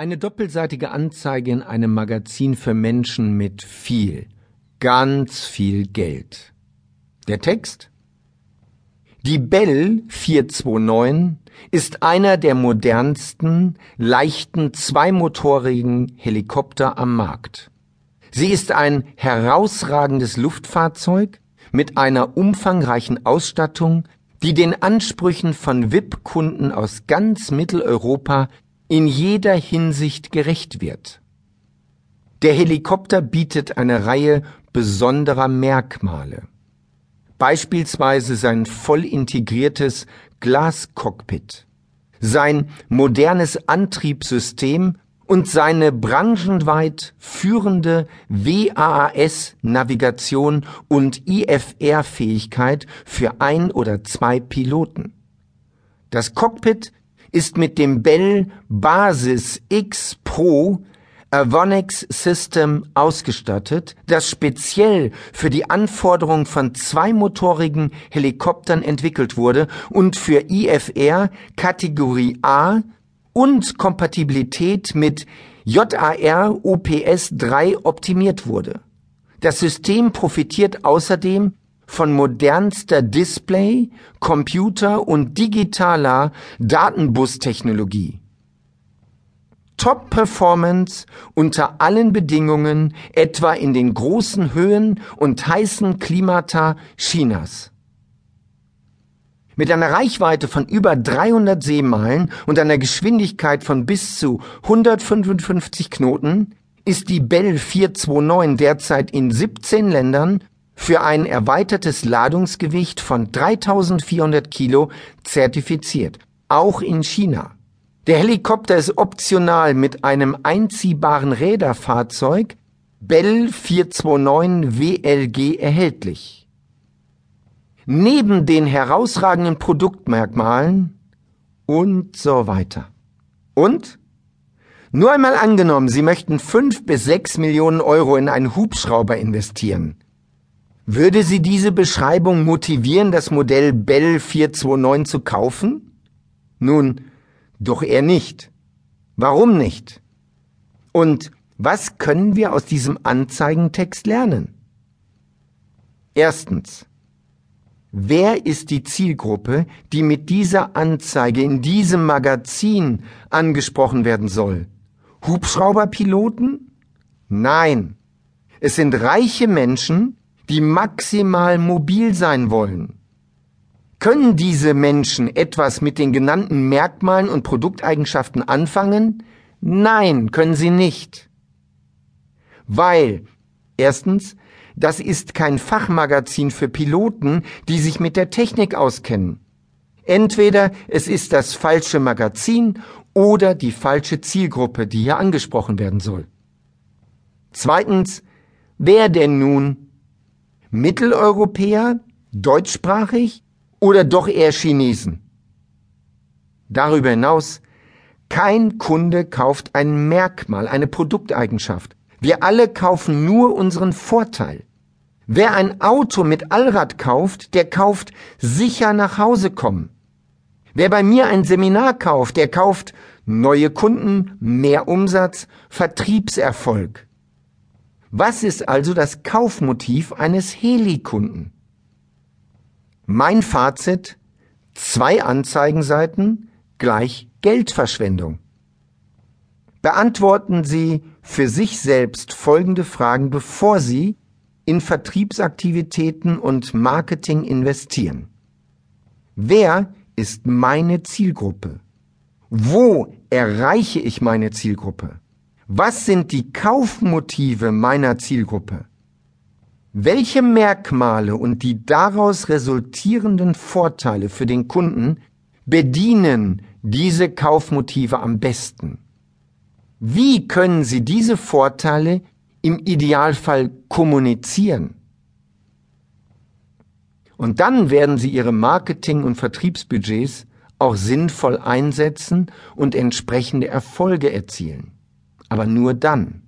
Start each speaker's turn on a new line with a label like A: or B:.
A: Eine doppelseitige Anzeige in einem Magazin für Menschen mit viel, ganz viel Geld. Der Text? Die Bell 429 ist einer der modernsten, leichten zweimotorigen Helikopter am Markt. Sie ist ein herausragendes Luftfahrzeug mit einer umfangreichen Ausstattung, die den Ansprüchen von VIP-Kunden aus ganz Mitteleuropa in jeder Hinsicht gerecht wird. Der Helikopter bietet eine Reihe besonderer Merkmale. Beispielsweise sein voll integriertes Glascockpit, sein modernes Antriebssystem und seine branchenweit führende WAAS-Navigation und IFR-Fähigkeit für ein oder zwei Piloten. Das Cockpit ist mit dem Bell Basis X Pro Avonix System ausgestattet, das speziell für die Anforderung von zweimotorigen Helikoptern entwickelt wurde und für IFR Kategorie A und Kompatibilität mit JAR OPS 3 optimiert wurde. Das System profitiert außerdem von modernster Display, Computer und digitaler Datenbustechnologie. Top-Performance unter allen Bedingungen, etwa in den großen Höhen und heißen Klimata Chinas. Mit einer Reichweite von über 300 Seemeilen und einer Geschwindigkeit von bis zu 155 Knoten ist die Bell 429 derzeit in 17 Ländern für ein erweitertes Ladungsgewicht von 3400 Kilo zertifiziert, auch in China. Der Helikopter ist optional mit einem einziehbaren Räderfahrzeug Bell 429 WLG erhältlich. Neben den herausragenden Produktmerkmalen und so weiter. Und? Nur einmal angenommen, Sie möchten fünf bis sechs Millionen Euro in einen Hubschrauber investieren. Würde Sie diese Beschreibung motivieren, das Modell Bell 429 zu kaufen? Nun, doch eher nicht. Warum nicht? Und was können wir aus diesem Anzeigentext lernen? Erstens. Wer ist die Zielgruppe, die mit dieser Anzeige in diesem Magazin angesprochen werden soll? Hubschrauberpiloten? Nein. Es sind reiche Menschen, die maximal mobil sein wollen. Können diese Menschen etwas mit den genannten Merkmalen und Produkteigenschaften anfangen? Nein, können sie nicht. Weil, erstens, das ist kein Fachmagazin für Piloten, die sich mit der Technik auskennen. Entweder es ist das falsche Magazin oder die falsche Zielgruppe, die hier angesprochen werden soll. Zweitens, wer denn nun Mitteleuropäer, deutschsprachig oder doch eher Chinesen? Darüber hinaus, kein Kunde kauft ein Merkmal, eine Produkteigenschaft. Wir alle kaufen nur unseren Vorteil. Wer ein Auto mit Allrad kauft, der kauft sicher nach Hause kommen. Wer bei mir ein Seminar kauft, der kauft neue Kunden, mehr Umsatz, Vertriebserfolg. Was ist also das Kaufmotiv eines Heli-Kunden? Mein Fazit, zwei Anzeigenseiten gleich Geldverschwendung. Beantworten Sie für sich selbst folgende Fragen, bevor Sie in Vertriebsaktivitäten und Marketing investieren. Wer ist meine Zielgruppe? Wo erreiche ich meine Zielgruppe? Was sind die Kaufmotive meiner Zielgruppe? Welche Merkmale und die daraus resultierenden Vorteile für den Kunden bedienen diese Kaufmotive am besten? Wie können Sie diese Vorteile im Idealfall kommunizieren? Und dann werden Sie Ihre Marketing- und Vertriebsbudgets auch sinnvoll einsetzen und entsprechende Erfolge erzielen aber nur dann.